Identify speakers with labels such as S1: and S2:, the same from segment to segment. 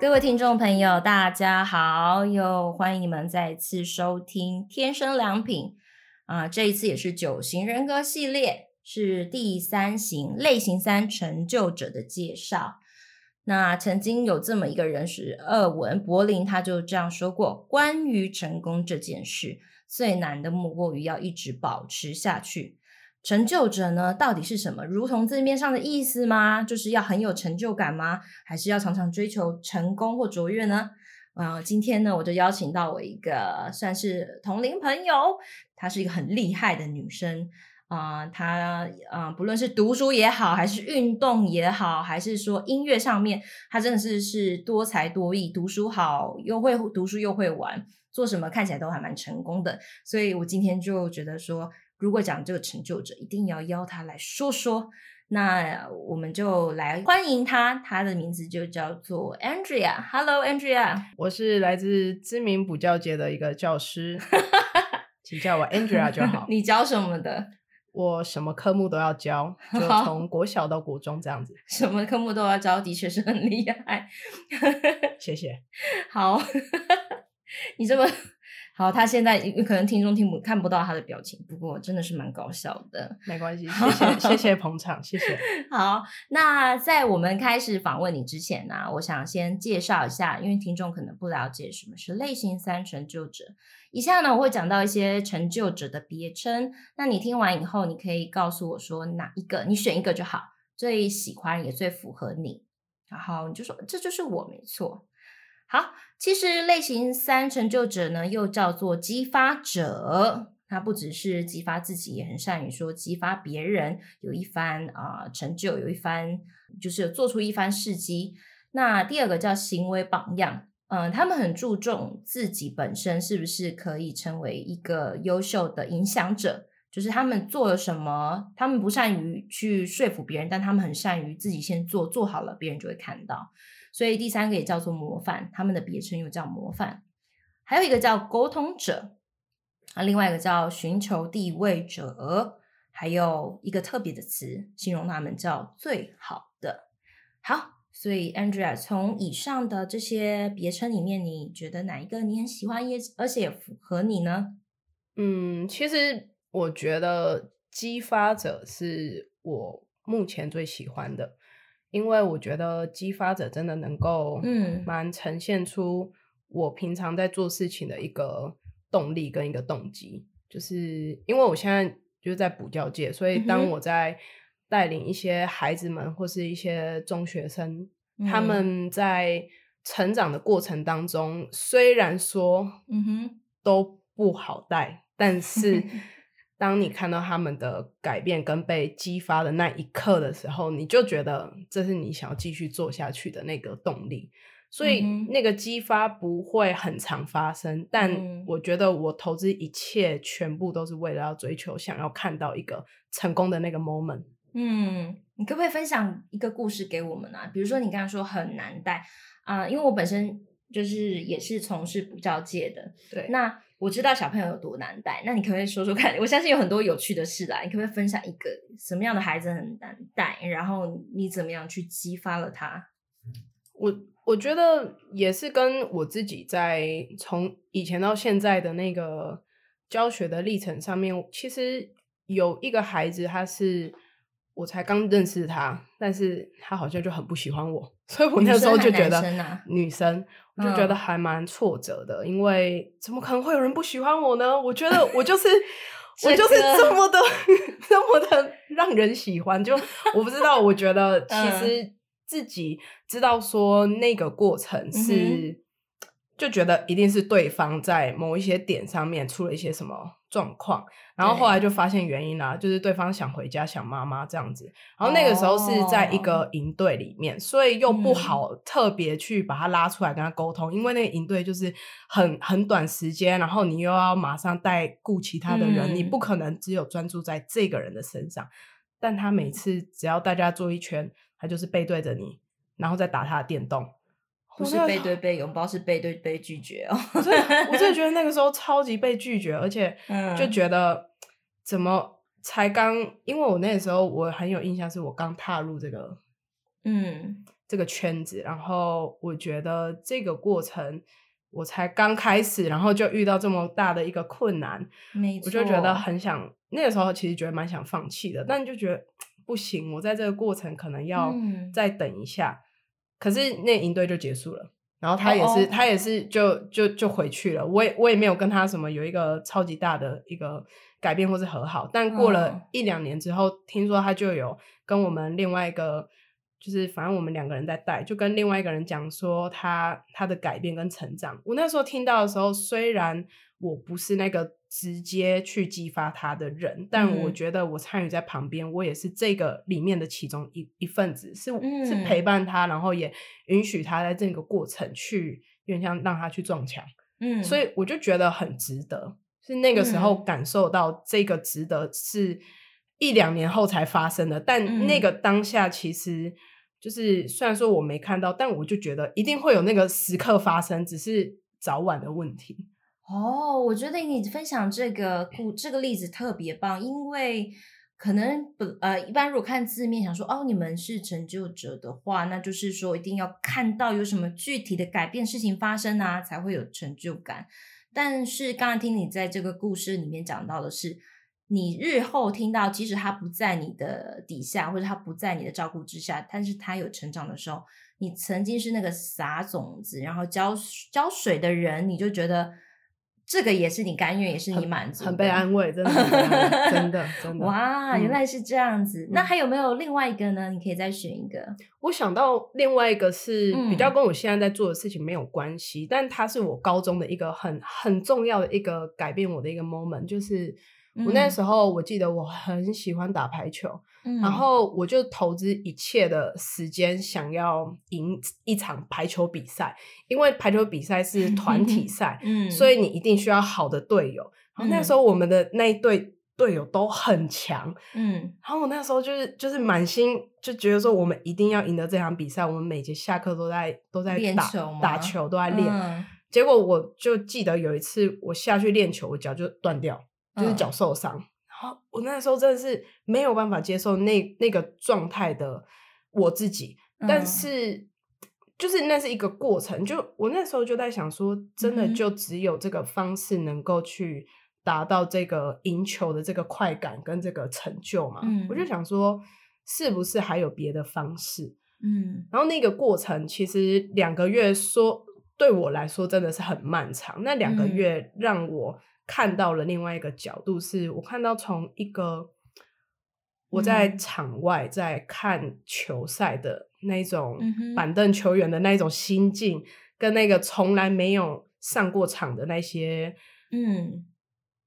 S1: 各位听众朋友，大家好，又欢迎你们再次收听《天生良品》啊、这一次也是九型人格系列，是第三型类型三成就者的介绍。那曾经有这么一个人是厄文柏林，他就这样说过：关于成功这件事，最难的莫过于要一直保持下去。成就者呢，到底是什么？如同字面上的意思吗？就是要很有成就感吗？还是要常常追求成功或卓越呢？啊、今天呢，我就邀请到我一个算是同龄朋友，她是一个很厉害的女生啊、她啊、不论是读书也好，还是运动也好，还是说音乐上面，她真的是是多才多艺，读书好，又会读书又会玩，做什么看起来都还蛮成功的。所以我今天就觉得说。如果讲这个成就者，一定要邀他来说说。那我们就来欢迎他，他的名字就叫做 Andrea。Hello，Andrea，
S2: 我是来自知名补教界的一个教师，请叫我 Andrea 就好。
S1: 你教什么的？
S2: 我什么科目都要教，就从国小到国中这样子。
S1: 什么科目都要教，的确是很厉害。
S2: 谢谢。
S1: 好，你这么。好，他现在可能听众听不看不到他的表情，不过真的是蛮搞笑的。
S2: 没关系，谢谢谢谢捧场，谢谢。
S1: 好，那在我们开始访问你之前呢、啊，我想先介绍一下，因为听众可能不了解什么是类型三成就者。以下呢，我会讲到一些成就者的别称，那你听完以后，你可以告诉我说哪一个，你选一个就好，最喜欢也最符合你，然后你就说这就是我，没错。好，其实类型三成就者呢，又叫做激发者。他不只是激发自己，也很善于说激发别人，有一番啊、成就，有一番就是做出一番事迹。那第二个叫行为榜样，嗯、他们很注重自己本身是不是可以成为一个优秀的影响者，就是他们做了什么，他们不善于去说服别人，但他们很善于自己先做，做好了，别人就会看到。所以第三个也叫做模范，他们的别称又叫模范，还有一个叫沟通者，啊，另外一个叫寻求地位者，还有一个特别的词形容他们叫最好的。好，所以 Andrea 从以上的这些别称里面，你觉得哪一个你很喜欢，也而且也符合你呢？
S2: 嗯，其实我觉得激发者是我目前最喜欢的。因为我觉得激发者真的能够，嗯，蛮呈现出我平常在做事情的一个动力跟一个动机。就是因为我现在就是在补教界，所以当我在带领一些孩子们或是一些中学生，嗯，他们在成长的过程当中，虽然说，嗯哼，都不好带，但是。当你看到他们的改变跟被激发的那一刻的时候，你就觉得这是你想要继续做下去的那个动力。所以那个激发不会很常发生，但我觉得我投资一切全部都是为了要追求，想要看到一个成功的那个 moment。
S1: 嗯，你可不可以分享一个故事给我们啊？比如说你刚刚说很难带啊，呃，因为我本身就是也是从事补教界的，
S2: 对，
S1: 那。我知道小朋友有多难带，那你可不可以说说看？我相信有很多有趣的事啦，你可不可以分享一个什么样的孩子很难带，然后你怎么样去激发了他？
S2: 我我觉得也是跟我自己在从以前到现在的那个教学的历程上面，其实有一个孩子，他是我才刚认识他，但是他好像就很不喜欢我，所以我那时候就觉得
S1: 女生啊，
S2: 女生。我就觉得还蛮挫折的，嗯，因为怎么可能会有人不喜欢我呢？我觉得 我就是 我就是这么的 这么的让人喜欢，就我不知道。我觉得其实自己知道说那个过程是。嗯就觉得一定是对方在某一些点上面出了一些什么状况，然后后来就发现原因啦，就是对方想回家想妈妈这样子，然后那个时候是在一个营队里面，所以又不好特别去把他拉出来跟他沟通，因为那个营队就是很很短时间，然后你又要马上带顾其他的人，你不可能只有专注在这个人的身上，但他每次只要大家坐一圈，他就是背对着你，然后再打他的电动。
S1: 不是背对背拥抱，是背对背拒绝哦。
S2: 我真的，我真的觉 得那个时候超级被拒绝，而且就觉得怎么才刚？因为我那个时候我很有印象，是我刚踏入这个，嗯，这个圈子，然后我觉得这个过程我才刚开始，然后就遇到这么大的一个困难，
S1: 没错。
S2: 我就觉得很想，那个时候其实觉得蛮想放弃的，但就觉得 不行，我在这个过程可能要再等一下。嗯、可是那营队就结束了，然后他也是，oh, oh. 他也是就就就回去了。我也我也没有跟他什么有一个超级大的一个改变或是和好，但过了一两年之后，oh. 听说他就有跟我们另外一个。就是反正我们两个人在带，就跟另外一个人讲说他他的改变跟成长。我那时候听到的时候，虽然我不是那个直接去激发他的人，但我觉得我参与在旁边，我也是这个里面的其中一一份子，是是陪伴他，然后也允许他在这个过程去，有点像让他去撞墙。嗯，所以我就觉得很值得，是那个时候感受到这个值得，是一两年后才发生的，但那个当下其实。就是虽然说我没看到，但我就觉得一定会有那个时刻发生，只是早晚的问题。
S1: 哦，我觉得你分享这个故这个例子特别棒，因为可能不呃，一般如果看字面想说哦，你们是成就者的话，那就是说一定要看到有什么具体的改变事情发生啊，才会有成就感。但是刚刚听你在这个故事里面讲到的是。你日后听到，即使他不在你的底下，或者他不在你的照顾之下，但是他有成长的时候，你曾经是那个撒种子，然后浇浇水的人，你就觉得这个也是你甘愿，也是你满足，
S2: 很被安慰，真的，真的，真的，真的。
S1: 哇，原来是这样子。嗯。那还有没有另外一个呢？你可以再选一个。
S2: 我想到另外一个是比较跟我现在在做的事情没有关系，嗯，但它是我高中的一个很很重要的一个改变我的一个 moment，就是。我那时候我记得我很喜欢打排球，嗯，然后我就投资一切的时间想要赢一场排球比赛，因为排球比赛是 团体赛，嗯，所以。你一定需要好的队友。然后那时候我们的那一队队友都很强，嗯，然后我那时候就是就是满心就觉得说我们一定要赢得这场比赛，我们每节下课都在都在打球打球都在练，嗯，结果我就记得有一次我下去练球，我脚就断掉。就是脚受伤，然后我那时候真的是没有办法接受那那个状态的我自己，但是就是那是一个过程，就我那时候就在想说，真的就只有这个方式能够去达到这个赢球的这个快感跟这个成就嘛？我就想说，是不是还有别的方式？嗯，然后那个过程其实两个月说对我来说真的是很漫长，那两个月让我。看到了另外一个角度，是我看到从一个我在场外在看球赛的那种板凳球员的那种心境，嗯、跟那个从来没有上过场的那些嗯。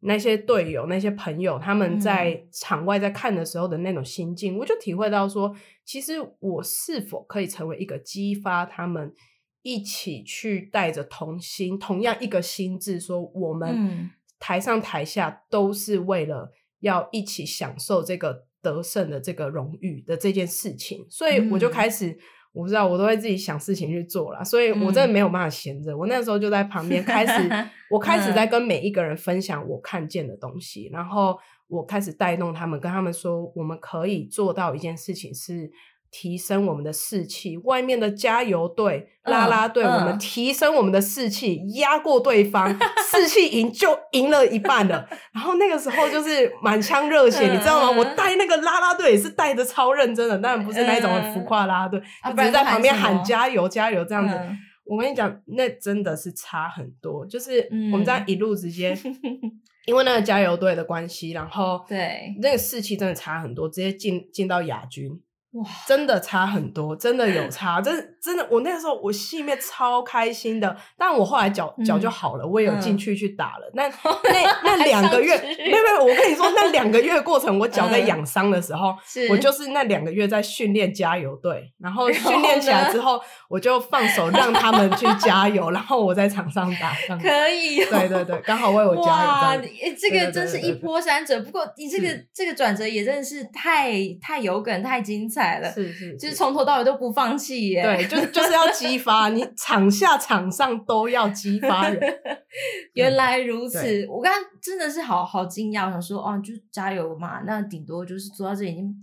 S2: 那些队友、那些朋友，他们在场外在看的时候的那种心境，嗯、我就体会到说，其实我是否可以成为一个激发他们一起去带着同心、同样一个心智，说我们、嗯。台上台下都是为了要一起享受这个得胜的这个荣誉的这件事情，所以我就开始，嗯、我不知道，我都会自己想事情去做啦，所以我真的没有办法闲着。嗯、我那时候就在旁边开始，我开始在跟每一个人分享我看见的东西，然后我开始带动他们，跟他们说，我们可以做到一件事情是。提升我们的士气，外面的加油队、啦啦队，我们提升我们的士气，压过对方，士气赢就赢了一半了。然后那个时候就是满腔热血，你知道吗？我带那个啦啦队也是带的超认真的，当然不是那种很浮夸啦啦队，就只是在旁边喊加油加油这样子。我跟你讲，那真的是差很多，就是我们这样一路直接，因为那个加油队的关系，然后对那个士气真的差很多，直接进进到亚军。哇，真的差很多，真的有差，真的真的，我那个时候我心里面超开心的，但我后来脚脚就好了，我也有进去去打了。那那那 两个月，没有没有，我跟你说，那两个月过程，我脚在养伤的时候，我就是那两个月在训练加油队，然后训练起来之后，我就放手让他们去加油，然后我在场上打，
S1: 可以，
S2: 对对对，刚好为我加油。哇，
S1: 这个真是一波三折，不过你这个这个转折也真的是太太有梗，太精彩。是是，是，就是从头到尾都不放弃耶。
S2: 对，就就 是要激发你，场下场上都要激发人。
S1: 原来如此，我刚刚真的是好好惊讶，我想说哦，就加油嘛，那顶多就是做到这已经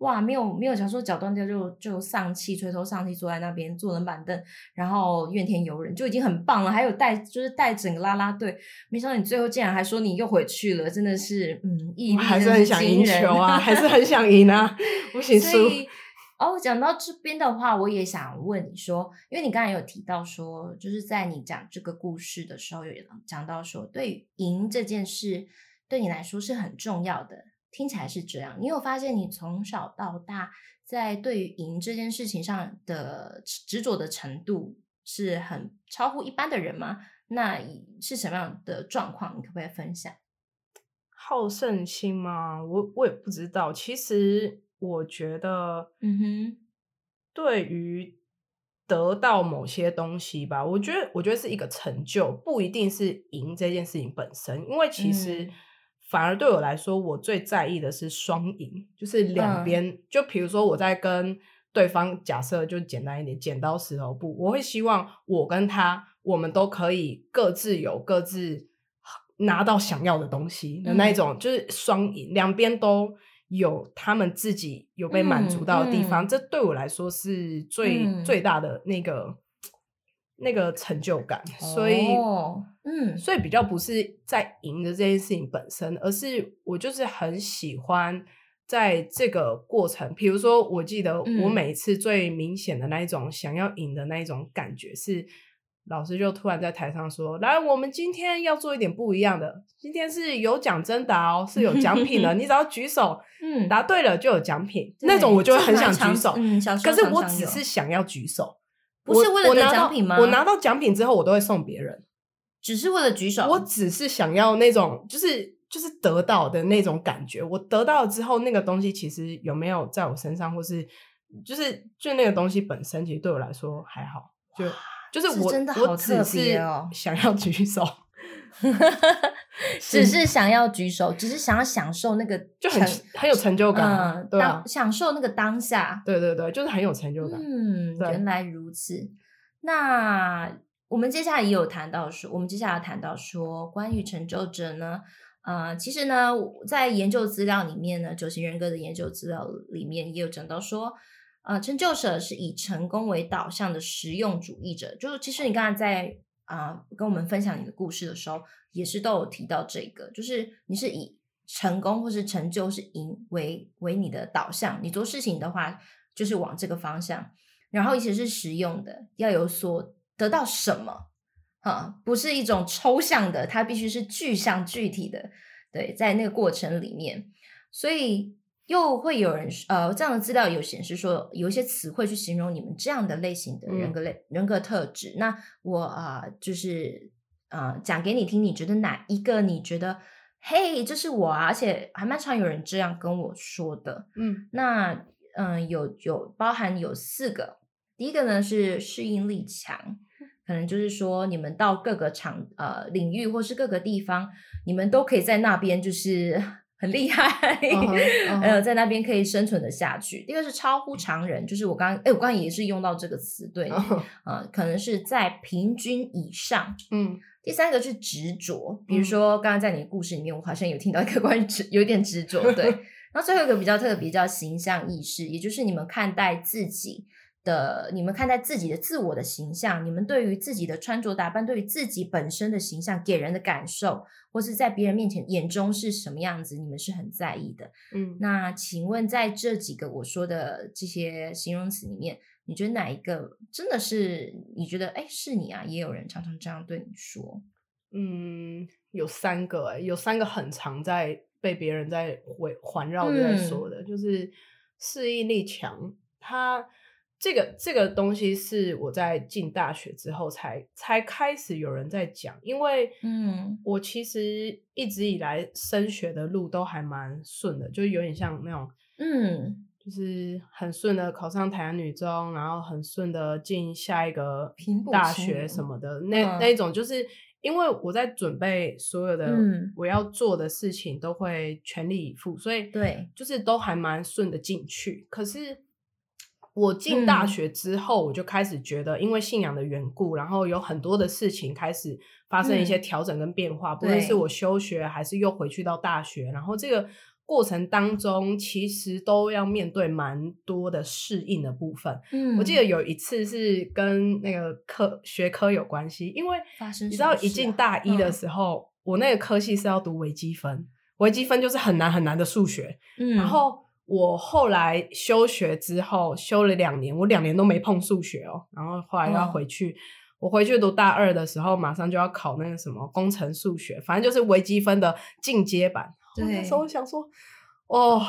S1: 哇，没有没有想说脚断掉就就丧气垂头丧气坐在那边坐冷板凳，然后怨天尤人就已经很棒了。还有带就是带整个啦啦队，没想到你最后竟然还说你又回去了，真的是嗯，毅力
S2: 还是很想赢球啊，还是 很想赢啊，不行输。
S1: 哦，讲到这边的话，我也想问你说，因为你刚才有提到说，就是在你讲这个故事的时候，有讲到说，对赢这件事，对你来说是很重要的。听起来是这样。你有发现你从小到大，在对于赢这件事情上的执着的程度是很超乎一般的人吗？那是什么样的状况？你可不可以分享？
S2: 好胜心吗？我我也不知道。其实。我觉得，嗯哼，对于得到某些东西吧，我觉得，我觉得是一个成就，不一定是赢这件事情本身。因为其实反而对我来说，我最在意的是双赢，就是两边。嗯、就比如说我在跟对方，假设就简单一点，剪刀石头布，我会希望我跟他，我们都可以各自有各自拿到想要的东西的那一种，嗯、就是双赢，两边都。有他们自己有被满足到的地方，这对我来说是最、嗯、最大的那个那个成就感。所以，嗯，所以比较不是在赢的这件事情本身，而是我就是很喜欢在这个过程。比如说，我记得我每一次最明显的那一种想要赢的那一种感觉是。老师就突然在台上说：“来，我们今天要做一点不一样的。今天是有奖征答哦，是有奖品的。你只要举手，嗯，答对了就有奖品。那种我就会很想举手，嗯，可是我只是想要举手，
S1: 不是为了得奖品吗？
S2: 我拿到奖品之后，我都会送别人，
S1: 只是为了举手。
S2: 我只是想要那种，就是就是得到的那种感觉。我得到了之后，那个东西其实有没有在我身上，或是就是就那个东西本身，其实对我来说还好，就。”就是我，真的好特别哦！想要举手，
S1: 只是想要举手，只是想要享受那个，
S2: 就很很有成就感，嗯，对啊，
S1: 享受那个当下，
S2: 对对对，就是很有成就感。
S1: 嗯，原来如此。那我们接下来也有谈到说，我们接下来谈到说，关于成就者呢，呃，其实呢，在研究资料里面呢，九型人格的研究资料里面也有讲到说。呃，成就者是以成功为导向的实用主义者。就是其实你刚才在啊、跟我们分享你的故事的时候，也是都有提到这个，就是你是以成功或是成就是赢为为你的导向，你做事情的话就是往这个方向，然后一些是实用的，要有所得到什么，啊，不是一种抽象的，它必须是具象具体的，对，在那个过程里面，所以。又会有人呃，这样的资料有显示说，有一些词汇去形容你们这样的类型的人格类、嗯、人格特质。那我啊、呃，就是呃，讲给你听，你觉得哪一个？你觉得嘿，这是我啊，而且还蛮常有人这样跟我说的。嗯，那嗯、呃，有有包含有四个，第一个呢是适应力强，可能就是说你们到各个场呃领域或是各个地方，你们都可以在那边就是。很厉害，还有、uh huh, uh huh. 在那边可以生存的下去。第二个是超乎常人，就是我刚刚，哎，我刚刚也是用到这个词，对，啊、uh huh. 呃，可能是在平均以上。嗯，第三个是执着，比如说刚刚在你的故事里面，我好像有听到一个 关于执，有点执着，对。然后最后一个比较特别，叫形象意识，也就是你们看待自己。的你们看待自己的自我的形象，你们对于自己的穿着打扮，对于自己本身的形象给人的感受，或是在别人面前眼中是什么样子，你们是很在意的。嗯，那请问在这几个我说的这些形容词里面，你觉得哪一个真的是你觉得哎是你啊？也有人常常这样对你说。
S2: 嗯，有三个哎，有三个很常在被别人在围环绕着在说的，嗯、就是适应力强，他。这个这个东西是我在进大学之后才才开始有人在讲，因为嗯，我其实一直以来升学的路都还蛮顺的，就有点像那种嗯，就是很顺的考上台南女中，然后很顺的进下一个大学什么的，那那一种，就是因为我在准备所有的我要做的事情都会全力以赴，所以对，就是都还蛮顺的进去，可是。我进大学之后，我就开始觉得，因为信仰的缘故，嗯、然后有很多的事情开始发生一些调整跟变化。嗯、不论是我休学，还是又回去到大学，然后这个过程当中，其实都要面对蛮多的适应的部分。嗯，我记得有一次是跟那个科学科有关系，因为你知道一进大一的时候，嗯、我那个科系是要读微积分，微积分就是很难很难的数学。嗯，然后我后来休学之后，休了两年，我两年都没碰数学哦。然后后来要回去。嗯我回去读大二的时候，马上就要考那个什么工程数学，反正就是微积分的进阶版。对，那时候我想说，哦，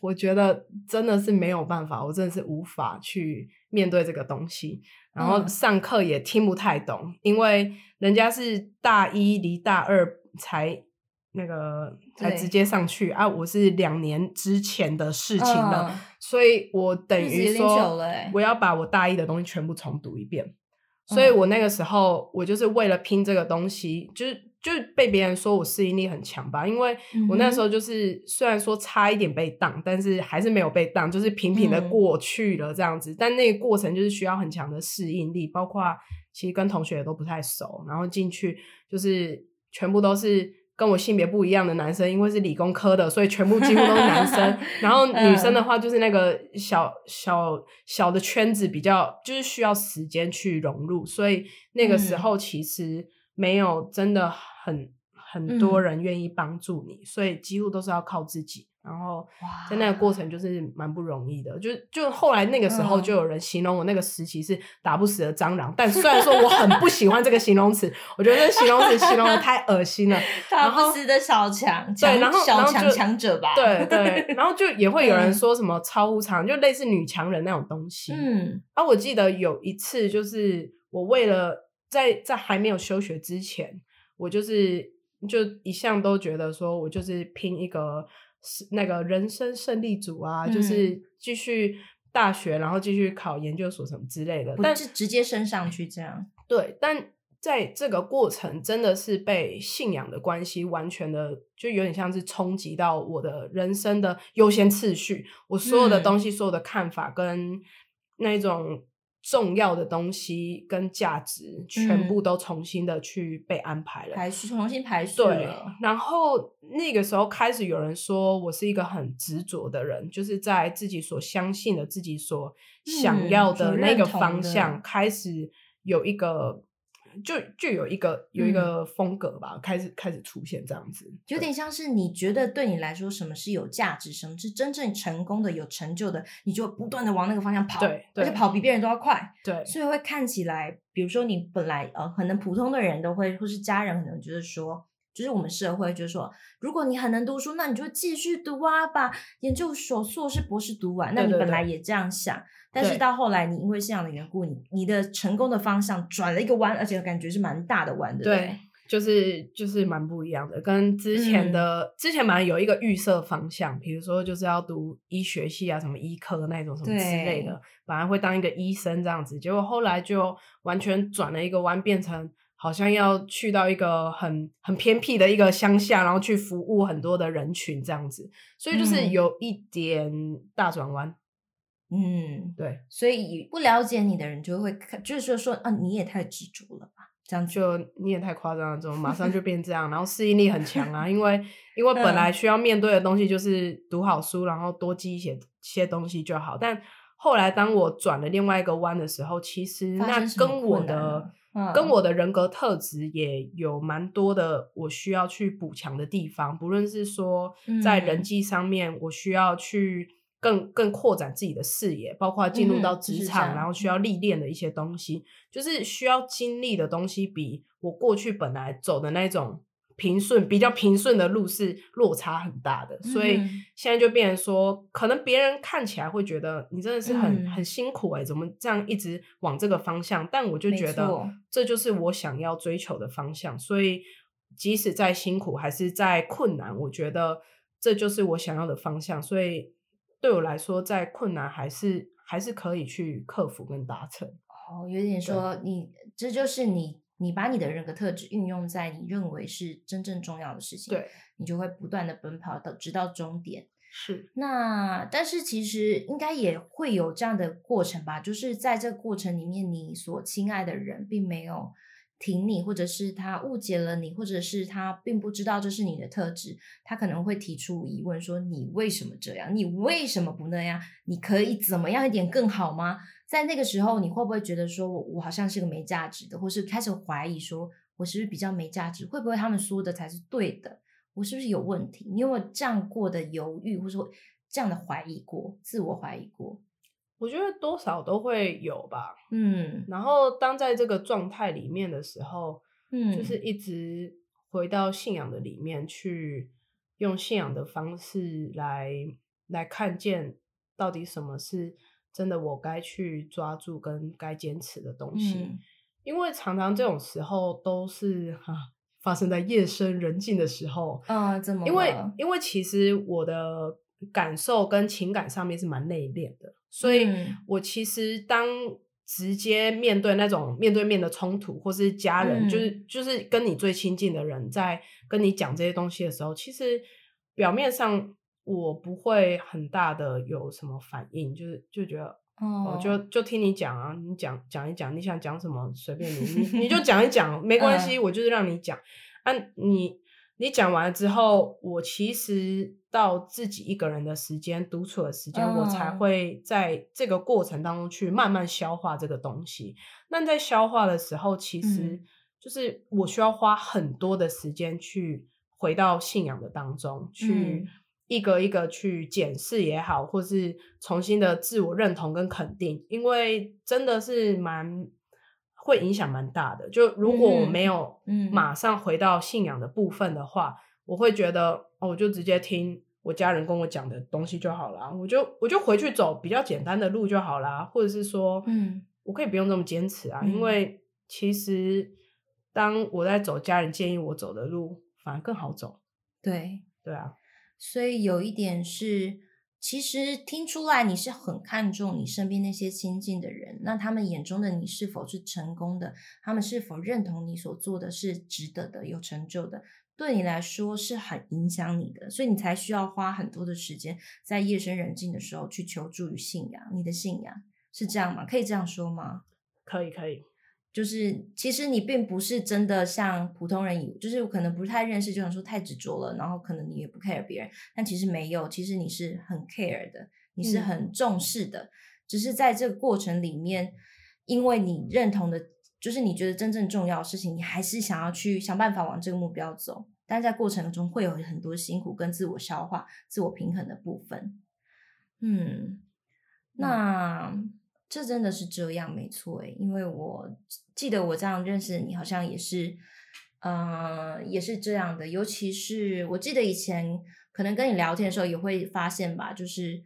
S2: 我觉得真的是没有办法，我真的是无法去面对这个东西。然后上课也听不太懂，嗯、因为人家是大一离大二才那个才直接上去啊，我是两年之前的事情了，嗯、所以我等于说我要把我大一的东西全部重读一遍。所以我那个时候，我就是为了拼这个东西，就是就被别人说我适应力很强吧。因为我那时候就是虽然说差一点被当，但是还是没有被当，就是平平的过去了这样子。但那个过程就是需要很强的适应力，包括其实跟同学也都不太熟，然后进去就是全部都是。跟我性别不一样的男生，因为是理工科的，所以全部几乎都是男生。然后女生的话，就是那个小小小的圈子比较，就是需要时间去融入。所以那个时候其实没有真的很很多人愿意帮助你，所以几乎都是要靠自己。然后在那个过程就是蛮不容易的，就就后来那个时候就有人形容我那个时期是打不死的蟑螂，但虽然说我很不喜欢这个形容词，我觉得这形容词形容的太恶心了。
S1: 打不死的小强，对，然后小强强者吧，
S2: 对对，然后就也会有人说什么超乎常，就类似女强人那种东西。嗯，啊，我记得有一次就是我为了在在还没有休学之前，我就是就一向都觉得说我就是拼一个。是那个人生胜利组啊，嗯、就是继续大学，然后继续考研究所什么之类的，但是
S1: 直接升上去这样。
S2: 对，但在这个过程真的是被信仰的关系，完全的就有点像是冲击到我的人生的优先次序，我所有的东西、嗯、所有的看法跟那种。重要的东西跟价值全部都重新的去被安排了，
S1: 排序重新排序。
S2: 对，然后那个时候开始有人说我是一个很执着的人，就是在自己所相信的、自己所想要的那个方向开始有一个。就就有一个有一个风格吧，嗯、开始开始出现这样子，
S1: 有点像是你觉得对你来说什么是有价值，什么是真正成功的、有成就的，你就不断的往那个方向跑，
S2: 对，对，
S1: 而且跑比别人都要快，
S2: 对，
S1: 所以会看起来，比如说你本来呃，可能普通的人都会，或是家人可能觉得说，就是我们社会就是说，如果你很能读书，那你就继续读啊，把研究所、硕士、博士读完，那你本来也这样想。对对对。但是到后来，你因为这样的缘故，你你的成功的方向转了一个弯，而且感觉是蛮大的弯的。
S2: 对，就是就是蛮不一样的，跟之前的、嗯、之前蛮有一个预设方向，比如说就是要读医学系啊，什么医科那种什么之类的，本来会当一个医生这样子，结果后来就完全转了一个弯，变成好像要去到一个很很偏僻的一个乡下，然后去服务很多的人群这样子，所以就是有一点大转弯。
S1: 嗯，
S2: 对，
S1: 所以不了解你的人就会看，就是说说啊，你也太执着了吧？这样
S2: 就你也太夸张了，怎么马上就变这样？然后适应力很强啊，因为因为本来需要面对的东西就是读好书，然后多记一些些东西就好。但后来当我转了另外一个弯的时候，其实那跟我的、嗯、跟我的人格特质也有蛮多的我需要去补强的地方，不论是说在人际上面，我需要去。更更扩展自己的视野，包括进入到职场，嗯、然后需要历练的一些东西，就是需要经历的东西，比我过去本来走的那种平顺、比较平顺的路是落差很大的。嗯、所以现在就变成说，可能别人看起来会觉得你真的是很、嗯、很辛苦哎、欸，怎么这样一直往这个方向？但我就觉得这就是我想要追求的方向。所以即使再辛苦，还是再困难，我觉得这就是我想要的方向。所以。对我来说，再困难还是还是可以去克服跟达成。
S1: 哦，有点说你这就是你，你把你的人格特质运用在你认为是真正重要的事情，
S2: 对，
S1: 你就会不断的奔跑到直到终点。
S2: 是。
S1: 那但是其实应该也会有这样的过程吧？就是在这个过程里面，你所亲爱的人并没有挺你，或者是他误解了你，或者是他并不知道这是你的特质，他可能会提出疑问说：“你为什么这样？你为什么不那样？你可以怎么样一点更好吗？”在那个时候，你会不会觉得说我我好像是个没价值的，或是开始怀疑说我是不是比较没价值？会不会他们说的才是对的？我是不是有问题？你有没有这样过的犹豫，或者说这样的怀疑过，自我怀疑过？
S2: 我觉得多少都会有吧，
S1: 嗯，
S2: 然后当在这个状态里面的时候，
S1: 嗯，
S2: 就是一直回到信仰的里面去，用信仰的方式来来看见到底什么是真的，我该去抓住跟该坚持的东西，
S1: 嗯，
S2: 因为常常这种时候都是哈、啊、发生在夜深人静的时候，
S1: 啊，怎么？
S2: 因为因为其实我的感受跟情感上面是蛮内敛的。所以，我其实当直接面对那种面对面的冲突，或是家人，嗯、就是就是跟你最亲近的人在跟你讲这些东西的时候，其实表面上我不会很大的有什么反应，就是就觉得
S1: 哦，
S2: 哦，就就听你讲啊，你讲讲一讲，你想讲什么随便你，你你就 讲一讲，没关系，我就是让你讲啊，你。你讲完了之后，我其实到自己一个人的时间、独处的时间，我才会在这个过程当中去慢慢消化这个东西。那在消化的时候，其实就是我需要花很多的时间去回到信仰的当中，去一个一个去检视也好，或是重新的自我认同跟肯定，因为真的是蛮。会影响蛮大的。就如果我没有马上回到信仰的部分的话，我会觉得哦，我就直接听我家人跟我讲的东西就好了，我就我就回去走比较简单的路就好了，或者是说，
S1: 嗯，
S2: 我可以不用这么坚持啊，
S1: 嗯、
S2: 因为其实当我在走家人建议我走的路，反而更好走。
S1: 对，
S2: 对啊，
S1: 所以有一点是。其实听出来你是很看重你身边那些亲近的人，那他们眼中的你是否是成功的？他们是否认同你所做的是值得的、有成就的？对你来说是很影响你的，所以你才需要花很多的时间在夜深人静的时候去求助于信仰。你的信仰是这样吗？可以这样说吗？
S2: 可以，可以。
S1: 就是其实你并不是真的像普通人，就是可能不太认识，就想说太执着了，然后可能你也不 care 别人，但其实没有，其实你是很 care 的，你是很重视的，嗯、只是在这个过程里面，因为你认同的，就是你觉得真正重要的事情，你还是想要去想办法往这个目标走，但在过程中会有很多辛苦跟自我消化、自我平衡的部分。嗯，那。嗯这真的是这样，没错诶，因为我记得我这样认识你，好像也是，呃，也是这样的。尤其是我记得以前可能跟你聊天的时候，也会发现吧，就是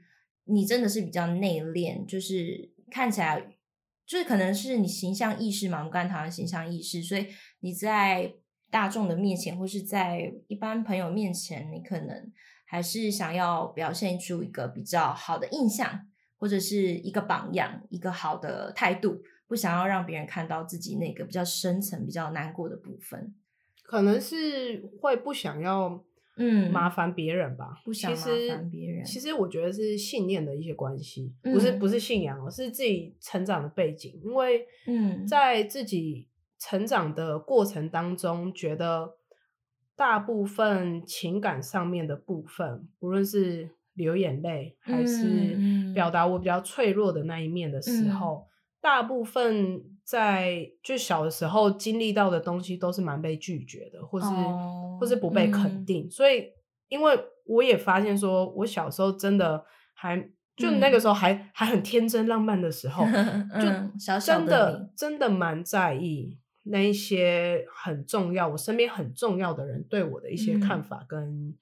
S1: 你真的是比较内敛，就是看起来，就是可能是你形象意识嘛，我们刚才讨论形象意识，所以你在大众的面前，或是在一般朋友面前，你可能还是想要表现出一个比较好的印象。或者是一个榜样，一个好的态度，不想要让别人看到自己那个比较深层、比较难过的部分，
S2: 可能是会不想要，嗯，麻烦别人吧。
S1: 不想麻烦别人。
S2: 其实我觉得是信念的一些关系，不是不是信仰，是自己成长的背景。因为，嗯，在自己成长的过程当中，觉得大部分情感上面的部分，不论是。流眼泪，还是表达我比较脆弱的那一面的时候，嗯、大部分在就小的时候经历到的东西都是蛮被拒绝的，或是、哦、或是不被肯定。嗯、所以，因为我也发现说，我小时候真的还就那个时候还、嗯、还很天真浪漫的时候，就真的真的蛮在意那一些很重要，我身边很重要的人对我的一些看法跟。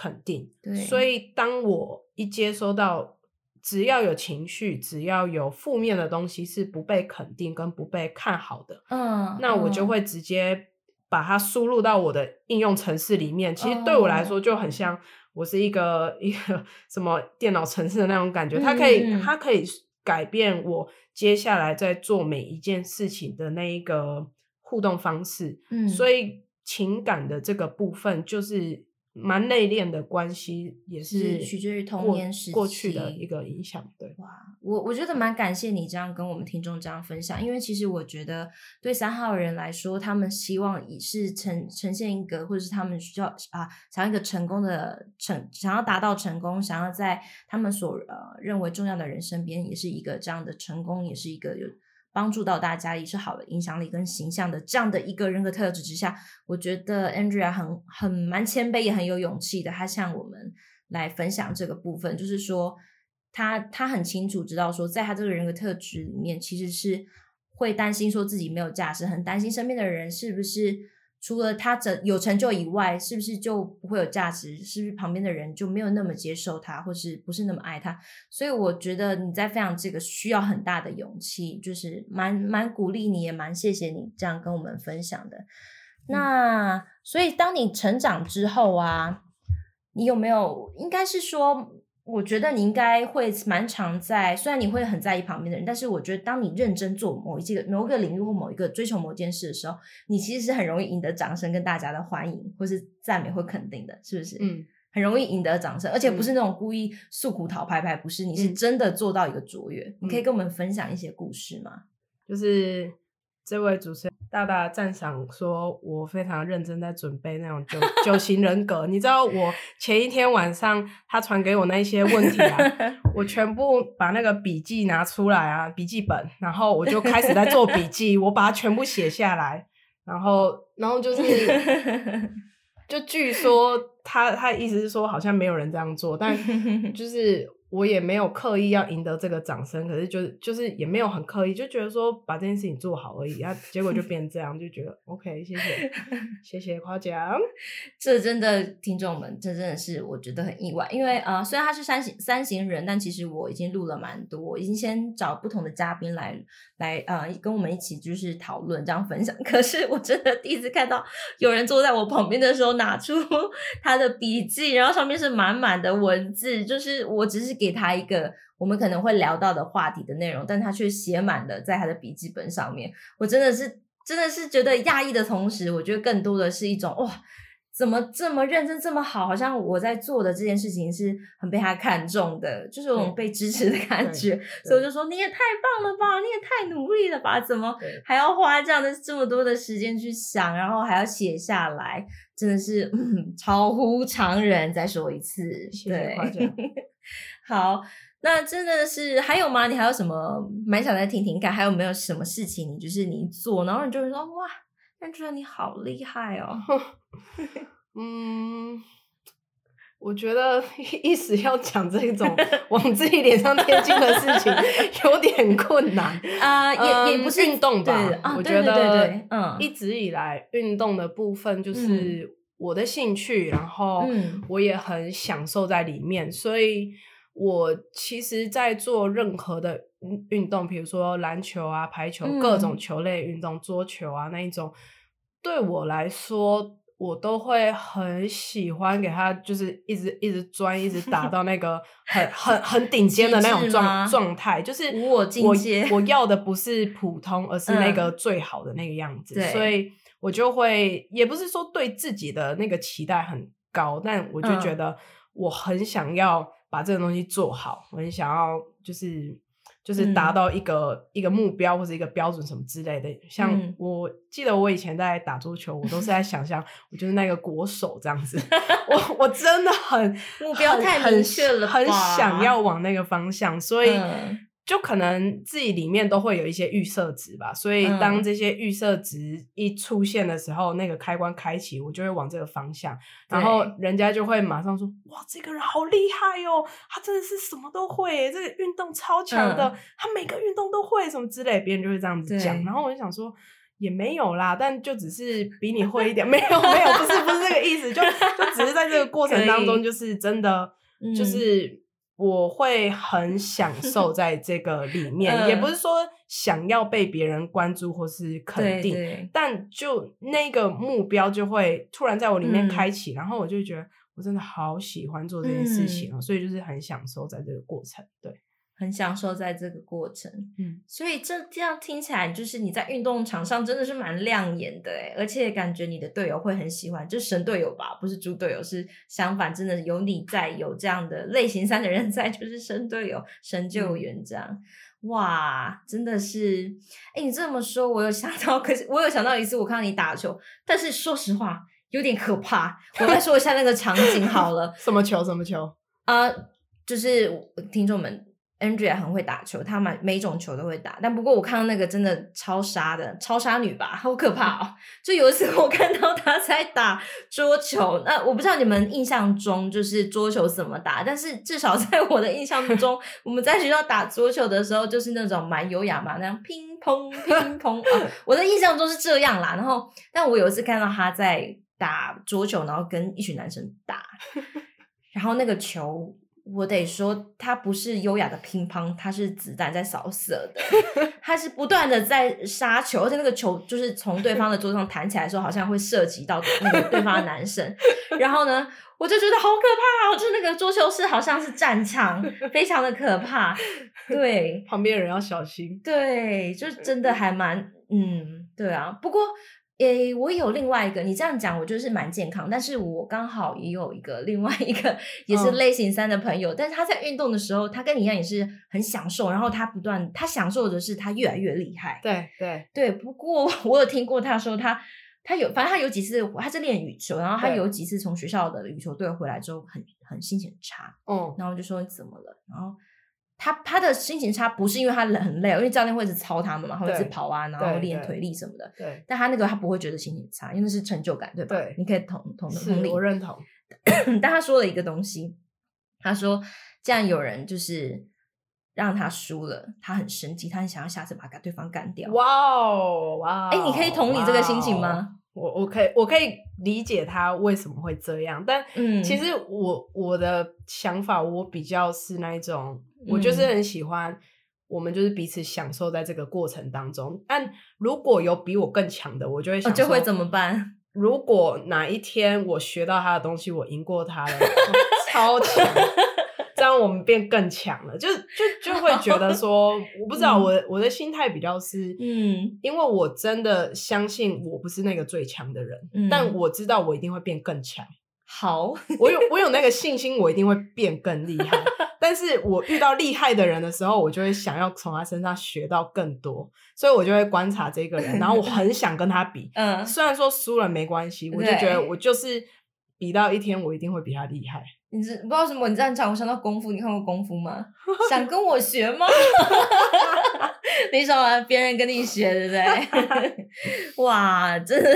S2: 嗯肯定，
S1: 对，
S2: 所以当我一接收到，只要有情绪，只要有负面的东西是不被肯定跟不被看好的，
S1: 嗯，
S2: 那我就会直接把它输入到我的应用程式里面。其实对我来说就很像我是一个一个什么电脑程式的那种感觉，它可以它可以改变我接下来在做每一件事情的那一个互动方式。嗯，所以情感的这个部分就是。蛮内敛的关系，也是
S1: 取决于童年时期
S2: 过去的一个影响。对，
S1: 哇，我我觉得蛮感谢你这样跟我们听众这样分享，因为其实我觉得对三号人来说，他们希望以是呈呈现一个，或者是他们需要啊，想要一个成功的成，想要达到成功，想要在他们所呃认为重要的人身边，也是一个这样的成功，也是一个有。帮助到大家也是好的影响力跟形象的这样的一个人格特质之下，我觉得 Andrea 很很蛮谦卑也很有勇气的。他向我们来分享这个部分，就是说他他很清楚知道说，在他这个人格特质里面，其实是会担心说自己没有价值，很担心身边的人是不是。除了他成有成就以外，是不是就不会有价值？是不是旁边的人就没有那么接受他，或是不是那么爱他？所以我觉得你在分享这个需要很大的勇气，就是蛮蛮鼓励你，也蛮谢谢你这样跟我们分享的。那所以当你成长之后啊，你有没有应该是说？我觉得你应该会蛮常在，虽然你会很在意旁边的人，但是我觉得当你认真做某一个某一个领域或某一个追求某件事的时候，你其实是很容易赢得掌声跟大家的欢迎，或是赞美或肯定的，是不是？嗯，很容易赢得掌声，而且不是那种故意诉苦讨拍拍，不是，你是真的做到一个卓越。嗯，你可以跟我们分享一些故事吗？
S2: 就是。这位主持人大大赞赏说：“我非常认真在准备那种九九型人格。你知道，我前一天晚上他传给我那些问题啊，我全部把那个笔记拿出来啊，笔记本，然后我就开始在做笔记，我把它全部写下来，然后，然后就是，就据说他他的意思是说，好像没有人这样做，但就是。”我也没有刻意要赢得这个掌声，可是就是就是也没有很刻意，就觉得说把这件事情做好而已啊，结果就变成这样，就觉得 OK，谢谢谢谢夸奖。
S1: 这真的听众们，这真的是我觉得很意外，因为呃，虽然他是三型三型人，但其实我已经录了蛮多，我已经先找不同的嘉宾来来呃跟我们一起就是讨论这样分享。可是我真的第一次看到有人坐在我旁边的时候拿出他的笔记，然后上面是满满的文字，就是我只是。给他一个我们可能会聊到的话题的内容，但他却写满了在他的笔记本上面。我真的是真的是觉得讶异的同时，我觉得更多的是一种哇，怎么这么认真这么好，好像我在做的这件事情是很被他看重的，就是有种被支持的感觉。所以我就说你也太棒了吧，你也太努力了吧，怎么还要花这样的这么多的时间去想，然后还要写下来，真的是嗯超乎常人。再说一次，对。谢谢好，那真的是还有吗？你还有什么蛮想再听听看？还有没有什么事情你就是你做，然后你就会说哇，那觉得你好厉害哦。
S2: 嗯，我觉得一时要讲这种 往自己脸上贴金的事情 有点困难
S1: 啊，也也不是
S2: 运动吧？
S1: 啊、
S2: 我觉得，
S1: 嗯，
S2: 一直以来运动的部分就是我的兴趣，嗯、然后我也很享受在里面，所以。我其实，在做任何的运动，比如说篮球啊、排球，各种球类运动，嗯、桌球啊那一种，对我来说，我都会很喜欢给他，就是一直一直钻，一直打到那个 很很很顶尖的那种状状态，就是我我我要的。不是普通，而是那个最好的那个样子，嗯、所以我就会，也不是说对自己的那个期待很高，但我就觉得我很想要。把这个东西做好，我很想要就是就是达到一个、嗯、一个目标或者一个标准什么之类的。像我记得我以前在打桌球，我都是在想象 我就是那个国手这样子。我我真的很
S1: 目标太明确了，
S2: 很想要往那个方向，所以。嗯就可能自己里面都会有一些预设值吧，所以当这些预设值一出现的时候，嗯、那个开关开启，我就会往这个方向，然后人家就会马上说：“哇，这个人好厉害哦，他真的是什么都会，这个运动超强的，嗯、他每个运动都会什么之类。”别人就会这样子讲，然后我就想说也没有啦，但就只是比你会一点，没有没有，不是不是这个意思，就就只是在这个过程当中，就是真的就是。我会很享受在这个里 面，嗯、也不是说想要被别人关注或是肯定，对。对，但就那个目标就会突然在我里面开启，嗯、然后我就觉得我真的好喜欢做这件事情，嗯、所以就是很享受在这个过程，对。
S1: 很享受在这个过程。
S2: 嗯，
S1: 所以这这样听起来，就是你在运动场上真的是蛮亮眼的诶，而且感觉你的队友会很喜欢，就神队友吧，不是猪队友，是相反，真的有你在，有这样的类型三的人在，就是神队友、神救援这样。嗯哇，真的是，哎，你这么说，我有想到，可是我有想到一次，我看到你打球，但是说实话，有点可怕。我再说一下那个场景好了，
S2: 什么球？什么球？
S1: 啊、呃，就是听众们。Andrea 很会打球，她每每种球都会打。但不过我看到那个真的超杀的超杀女吧，好可怕哦！就有一次我看到她在打桌球，那我不知道你们印象中就是桌球怎么打，但是至少在我的印象中，我们在学校打桌球的时候就是那种蛮优雅嘛，那样乒乓乒乓 啊，我的印象中是这样啦。然后，但我有一次看到她在打桌球，然后跟一群男生打，然后那个球。我得说，它不是优雅的乒乓，它是子弹在扫射的，它是不断的在杀球，而且那个球就是从对方的桌上弹起来的时候，好像会涉及到那个对方的男生。然后呢，我就觉得好可怕哦，就是那个桌球室好像是战场，非常的可怕。对，
S2: 旁边人要小心。
S1: 对，就真的还蛮，嗯，对啊。不过。诶，我有另外一个，你这样讲，我觉得是蛮健康。但是我刚好也有一个另外一个也是类型三的朋友，嗯、但是他在运动的时候，他跟你一样也是很享受，然后他不断，他享受的是他越来越厉害。
S2: 对对
S1: 对。不过我有听过他说他他有，反正他有几次他是练羽球，然后他有几次从学校的羽球队回来之后很很心情很差，
S2: 嗯，
S1: 然后就说你怎么了，然后。他他的心情差不是因为他很累，因为教练会一直操他们嘛，会一直跑啊，然后练腿力什么的。
S2: 对，
S1: 但他那个他不会觉得心情差，因为那是成就感，对吧？
S2: 对，
S1: 你可以同同同理，
S2: 我认同。
S1: 但他说了一个东西，他说，既然有人就是让他输了，他很生气，他很想要下次把对方干掉。
S2: 哇哦哇！
S1: 哎，你可以同理这个心情吗？
S2: 我我可以我可以理解他为什么会这样，但嗯，其实我我的想法我比较是那一种。我就是很喜欢，我们就是彼此享受在这个过程当中。嗯、但如果有比我更强的，我就会想，
S1: 就会怎么办？
S2: 如果哪一天我学到他的东西，我赢过他了，超强，这样我们变更强了。就就就会觉得说，我不知道，我我的心态比较是，嗯，因为我真的相信我不是那个最强的人，嗯、但我知道我一定会变更强。
S1: 好，
S2: 我有我有那个信心，我一定会变更厉害。但是我遇到厉害的人的时候，我就会想要从他身上学到更多，所以我就会观察这个人，然后我很想跟他比。嗯，虽然说输了没关系，我就觉得我就是比到一天，我一定会比他厉害。
S1: 你知不知道什么？你这样讲，我想到功夫，你看过功夫吗？想跟我学吗？你什么？别人跟你学，对不对？哇，真的。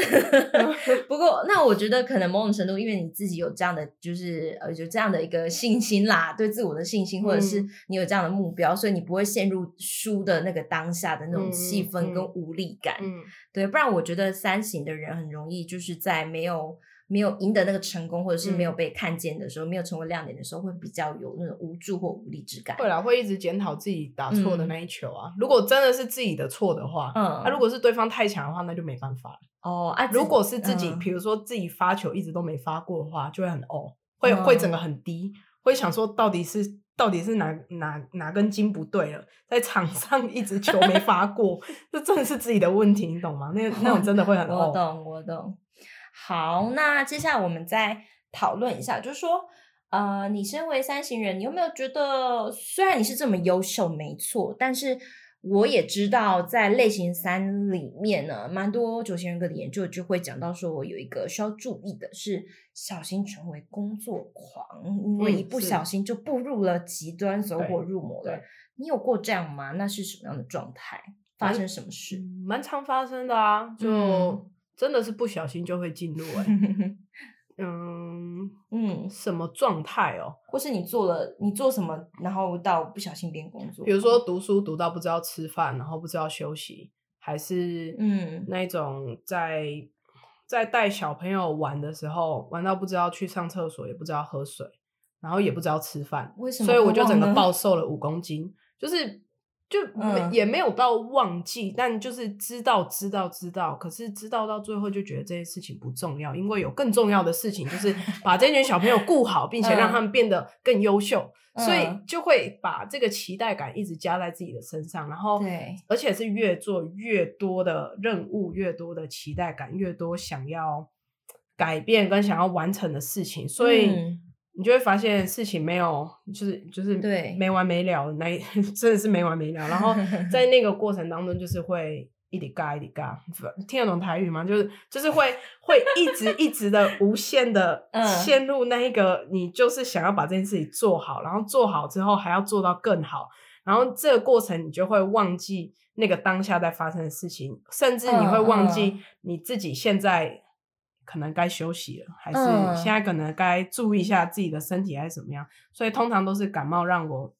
S1: 不过，那我觉得可能某种程度，因为你自己有这样的，就是呃，就这样的一个信心啦，对自我的信心，或者是你有这样的目标，嗯、所以你不会陷入输的那个当下的那种气氛跟无力感。嗯，嗯对，不然我觉得三型的人很容易就是在没有。没有赢得那个成功，或者是没有被看见的时候，嗯、没有成为亮点的时候，会比较有那种无助或无力之感。
S2: 会啦，会一直检讨自己打错的那一球啊。嗯、如果真的是自己的错的话，嗯，那、啊、如果是对方太强的话，那就没办法了。
S1: 哦，啊，
S2: 如果是自己，嗯、比如说自己发球一直都没发过的话，就会很哦，会、嗯、会整个很低，会想说到底是到底是哪哪哪根筋不对了，在场上 一直球没发过，这真的是自己的问题，你懂吗？那那种真的会很哦，
S1: 我懂，我懂。好，那接下来我们再讨论一下，就是说，呃，你身为三型人，你有没有觉得，虽然你是这么优秀，没错，但是我也知道，在类型三里面呢，蛮多九型人格的研究就会讲到，说我有一个需要注意的是，小心成为工作狂，因为一不小心就步入了极端，走火入魔了。你有过这样吗？那是什么样的状态？发生什么事？
S2: 蛮常发生的啊，就。嗯真的是不小心就会进入哎、欸，嗯嗯，什么状态哦？
S1: 或是你做了你做什么，然后到不小心变工作？
S2: 比如说读书读到不知道吃饭，然后不知道休息，还是嗯那种在在带小朋友玩的时候，玩到不知道去上厕所，也不知道喝水，然后也不知道吃饭，
S1: 为什么？
S2: 所以我就整个暴瘦了五公斤，就是。就也没有到忘记，嗯、但就是知道知道知道，可是知道到最后就觉得这些事情不重要，因为有更重要的事情，就是 把这群小朋友顾好，并且让他们变得更优秀。所以就会把这个期待感一直加在自己的身上，然后
S1: 对，
S2: 而且是越做越多的任务，越多的期待感，越多想要改变跟想要完成的事情，所以你就会发现事情没有，就是就是对没完没了，那 真的是没完没了。然后 在那个过程当中，就是会。一滴嘎一滴嘎，听得懂台语吗？就是就是会会一直一直的无限的陷入那一个，你就是想要把这件事情做好，然后做好之后还要做到更好，然后这个过程你就会忘记那个当下在发生的事情，甚至你会忘记你自己现在可能该休息了，还是现在可能该注意一下自己的身体还是怎么样。所以通常都是感冒让我。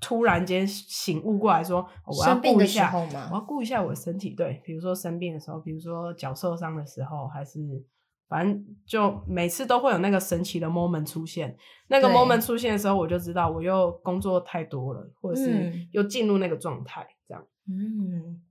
S2: 突然间醒悟过来说，我要顾一下，我要顾一下我的身体。对，比如说生病的时候，比如说脚受伤的时候，还是反正就每次都会有那个神奇的 moment 出现。那个 moment 出现的时候，我就知道我又工作太多了，或者是又进入那个状态，这样。
S1: 嗯，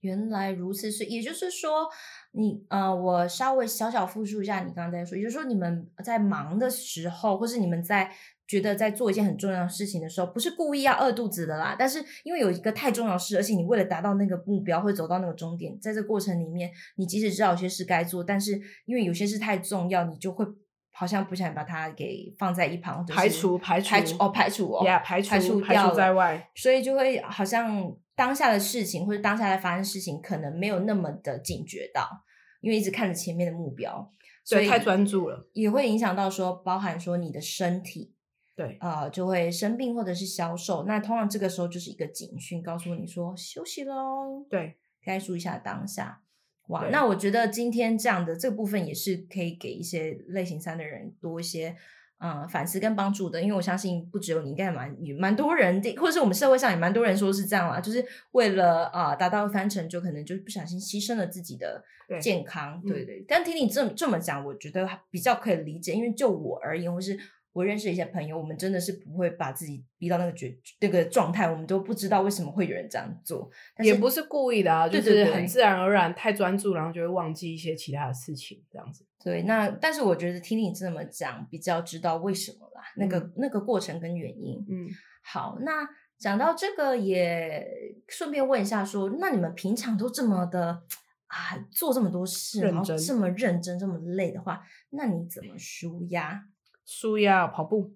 S1: 原来如此，是也就是说，你呃，我稍微小小复述一下你刚刚在说，也就是说，你们在忙的时候，或是你们在。觉得在做一件很重要的事情的时候，不是故意要饿肚子的啦，但是因为有一个太重要的事，而且你为了达到那个目标，会走到那个终点，在这个过程里面，你即使知道有些事该做，但是因为有些事太重要，你就会好像不想把它给放在一旁，
S2: 排除排除
S1: 排除哦排除哦
S2: ，yeah, 排除排除掉排除在外，
S1: 所以就会好像当下的事情或者当下在发生的事情，可能没有那么的警觉到，因为一直看着前面的目标，所以
S2: 太专注了，
S1: 也会影响到说，包含说你的身体。
S2: 对，
S1: 呃，就会生病或者是消瘦。那通常这个时候就是一个警讯，告诉你说休息喽。
S2: 对，
S1: 该注意一下当下。哇，那我觉得今天这样的这个部分也是可以给一些类型三的人多一些嗯、呃、反思跟帮助的。因为我相信不只有你，应该蛮也蛮多人的，或者是我们社会上也蛮多人说是这样啦，就是为了啊、呃、达到翻成就可能就不小心牺牲了自己的健康。对，对但听你这么这么讲，我觉得比较可以理解，因为就我而言，或是。我认识一些朋友，我们真的是不会把自己逼到那个绝那个状态，我们都不知道为什么会有人这样做，
S2: 也不是故意的啊，就是很自然而然太专注，然后就会忘记一些其他的事情，这样子。
S1: 对，那但是我觉得听你这么讲，比较知道为什么啦，那个、嗯、那个过程跟原因。嗯，好，那讲到这个，也顺便问一下说，说那你们平常都这么的啊，做这么多事，然后这么认真，这么累的话，那你怎么舒压？
S2: 舒压跑步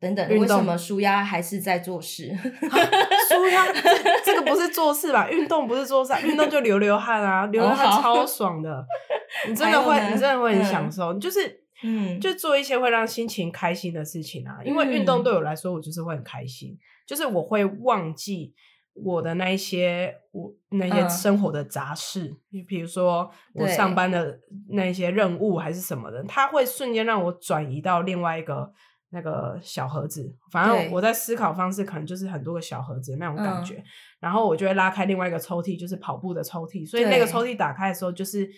S1: 等等，为什么舒压还是在做事？
S2: 舒压这，这个不是做事吧？运动不是做事，运动就流流汗啊，流流汗超爽的。哦、你真的会，你真的会很享受。嗯、就是，嗯，就做一些会让心情开心的事情啊。因为运动对我来说，我就是会很开心，嗯、就是我会忘记。我的那一些，我那些生活的杂事，你、嗯、比如说我上班的那些任务还是什么的，它会瞬间让我转移到另外一个那个小盒子。反正我在思考方式可能就是很多个小盒子那种感觉，嗯、然后我就会拉开另外一个抽屉，就是跑步的抽屉。所以那个抽屉打开的时候，就是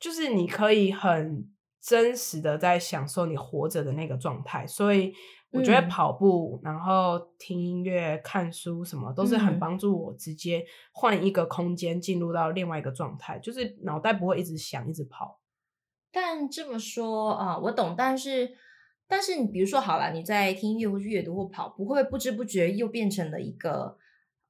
S2: 就是你可以很真实的在享受你活着的那个状态。所以。我觉得跑步，嗯、然后听音乐、看书，什么都是很帮助我直接换一个空间，进入到另外一个状态，嗯、就是脑袋不会一直想、一直跑。
S1: 但这么说啊，我懂。但是，但是你比如说好了，你在听音乐或是阅读或跑步，会不会不知不觉又变成了一个？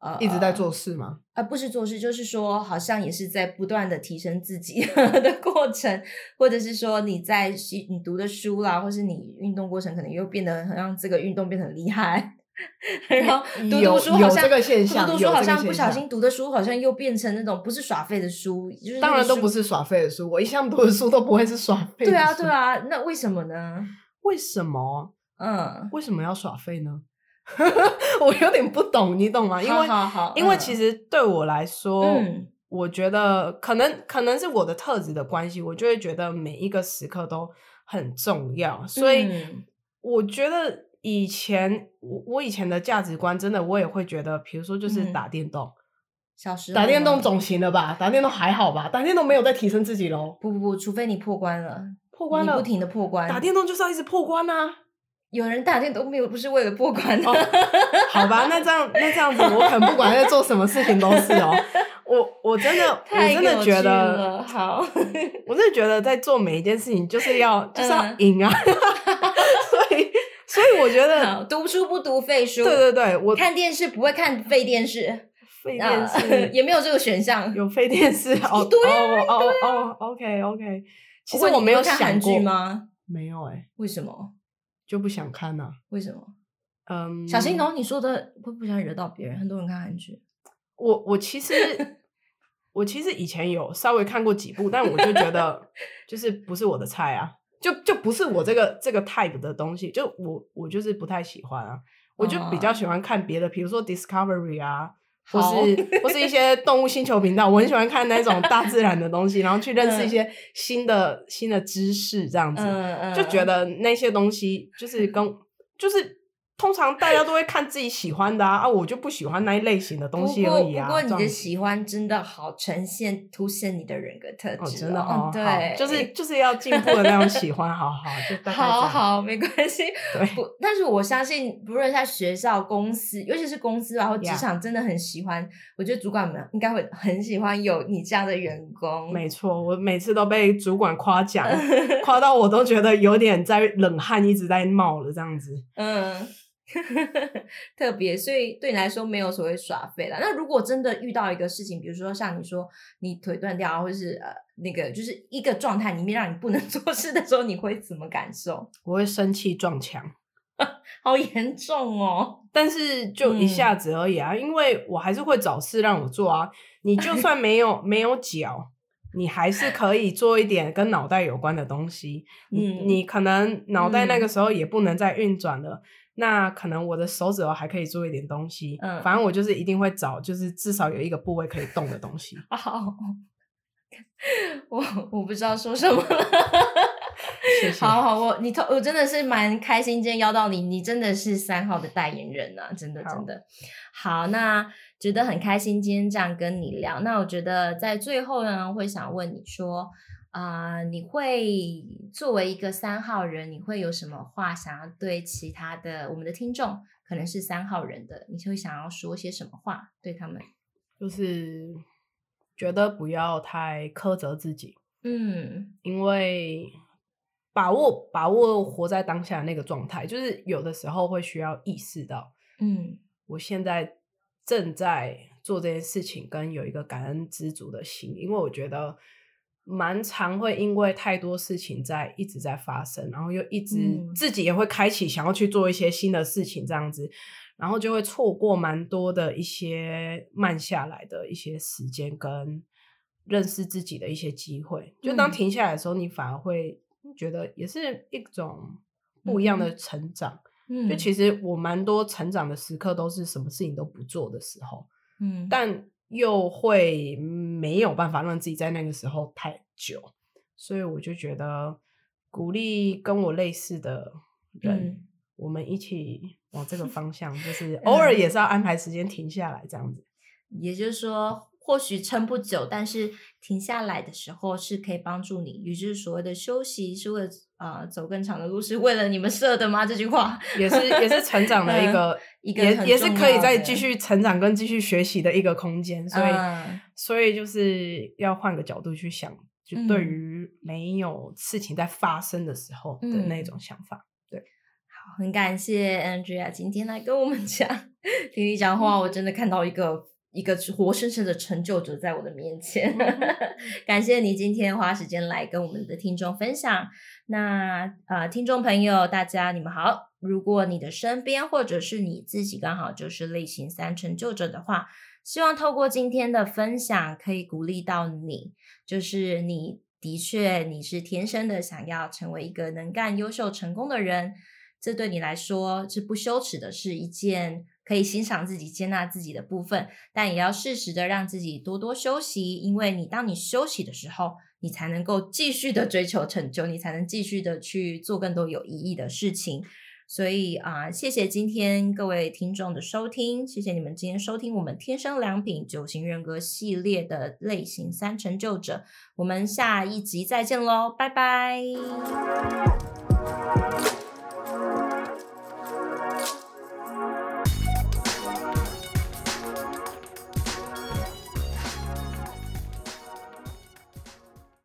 S1: 呃，
S2: 一直在做事吗？
S1: 呃，不是做事，就是说，好像也是在不断的提升自己 的过程，或者是说你在你读的书啦，或是你运动过程，可能又变得很让这个运动变得很厉害。然后读读书好像
S2: 这个现象，
S1: 读读书好像不小心读的书好像又变成那种不是耍废的书，就是
S2: 当然都不是耍废的书。我一向读的书都不会是耍废。
S1: 对啊，对啊，那为什么呢？
S2: 为什么？嗯，为什么要耍废呢？我有点不懂，你懂吗？因
S1: 为
S2: 因为其实对我来说，嗯、我觉得可能可能是我的特质的关系，我就会觉得每一个时刻都很重要。所以我觉得以前我我以前的价值观真的，我也会觉得，比如说就是打电动，嗯、
S1: 小时
S2: 打电动总行了吧？打电动还好吧？打电动没有在提升自己喽？
S1: 不不不，除非你破关了，
S2: 破关了，
S1: 你不停的破关，
S2: 打电动就是要一直破关啊。
S1: 有人打电动没有不是为了破关的。
S2: 哦，好吧，那这样那这样子，我可能不管在做什么事情都是哦。我我真的我真的觉得
S1: 好，
S2: 我真的觉得在做每一件事情就是要就是要赢啊，嗯、所以所以以我觉得
S1: 读书不读废书。
S2: 对对对，我
S1: 看电视不会看废电视，
S2: 废电视
S1: 也没有这个选项。
S2: 有废电视 哦，
S1: 对
S2: 哦哦哦，OK OK。其实我没有看韩剧吗？没有哎，
S1: 为什么？
S2: 就不想看呢？
S1: 为什么？
S2: 嗯，
S1: 小心哦，你说的会不想惹到别人？很多人看韩剧。
S2: 我我其实 我其实以前有稍微看过几部，但我就觉得 就是不是我的菜啊，就就不是我这个这个 type 的东西，就我我就是不太喜欢啊，我就比较喜欢看别的，比如说 Discovery 啊，或是或是一些动物星球频道，我很喜欢看那种大自然的东西，然后去认识一些新的新的知识，这样子，就觉得那些东西就是跟就是。通常大家都会看自己喜欢的啊，啊，我就不喜欢那一类型的东西而已啊。
S1: 不过，不过你的喜欢真的好呈现、凸显你的人格特质，哦，
S2: 真的哦。对，就是就是要进步的那种喜欢，好好就大概。
S1: 好好，没关系。
S2: 对，
S1: 不，但是我相信，不论在学校、公司，尤其是公司然后职场，真的很喜欢。我觉得主管们应该会很喜欢有你这样的员工。
S2: 没错，我每次都被主管夸奖，夸到我都觉得有点在冷汗一直在冒了这样子。嗯。
S1: 特别，所以对你来说没有所谓耍废了。那如果真的遇到一个事情，比如说像你说你腿断掉，或者是呃那个就是一个状态里面让你不能 做事的时候，你会怎么感受？
S2: 我会生气撞墙，
S1: 好严重哦！
S2: 但是就一下子而已啊，嗯、因为我还是会找事让我做啊。你就算没有没有脚，你还是可以做一点跟脑袋有关的东西。嗯，你，可能脑袋那个时候也不能再运转了。嗯那可能我的手指头还可以做一点东西，嗯，反正我就是一定会找，就是至少有一个部位可以动的东西。
S1: 好，我我不知道说什么 了。谢谢。好好，我你我真的是蛮开心，今天邀到你，你真的是三号的代言人啊，真的真的。好，好，那觉得很开心，今天这样跟你聊。那我觉得在最后呢，会想问你说。啊、呃，你会作为一个三号人，你会有什么话想要对其他的我们的听众，可能是三号人的，你会想要说些什么话对他们？
S2: 就是觉得不要太苛责自己，嗯，因为把握把握活在当下的那个状态，就是有的时候会需要意识到，嗯，我现在正在做这件事情，跟有一个感恩知足的心，因为我觉得。蛮常会因为太多事情在一直在发生，然后又一直自己也会开启想要去做一些新的事情，这样子，然后就会错过蛮多的一些慢下来的一些时间跟认识自己的一些机会。就当停下来的时候，你反而会觉得也是一种不一样的成长。嗯，就其实我蛮多成长的时刻都是什么事情都不做的时候。嗯，但。又会没有办法让自己在那个时候太久，所以我就觉得鼓励跟我类似的人，嗯、我们一起往这个方向，就是 偶尔也是要安排时间停下来这样子。
S1: 也就是说，或许撑不久，但是停下来的时候是可以帮助你，也就是所谓的休息，是为了啊、呃、走更长的路，是为了你们设的吗？这句话
S2: 也是也是成长的一个。一个也也是可以再继续成长跟继续学习的一个空间，所以、嗯、所以就是要换个角度去想，就对于没有事情在发生的时候的那种想法。嗯、对，
S1: 好，很感谢 Andrea 今天来跟我们讲，听你讲话，我真的看到一个。一个活生生的成就者在我的面前，感谢你今天花时间来跟我们的听众分享。那呃，听众朋友，大家你们好。如果你的身边或者是你自己刚好就是类型三成就者的话，希望透过今天的分享可以鼓励到你，就是你的确你是天生的想要成为一个能干、优秀、成功的人，这对你来说是不羞耻的，是一件。可以欣赏自己、接纳自己的部分，但也要适时的让自己多多休息，因为你当你休息的时候，你才能够继续的追求成就，你才能继续的去做更多有意义的事情。所以啊、谢谢今天各位听众的收听，谢谢你们今天收听我们天生良品九型人格系列的类型三成就者，我们下一集再见喽，拜拜。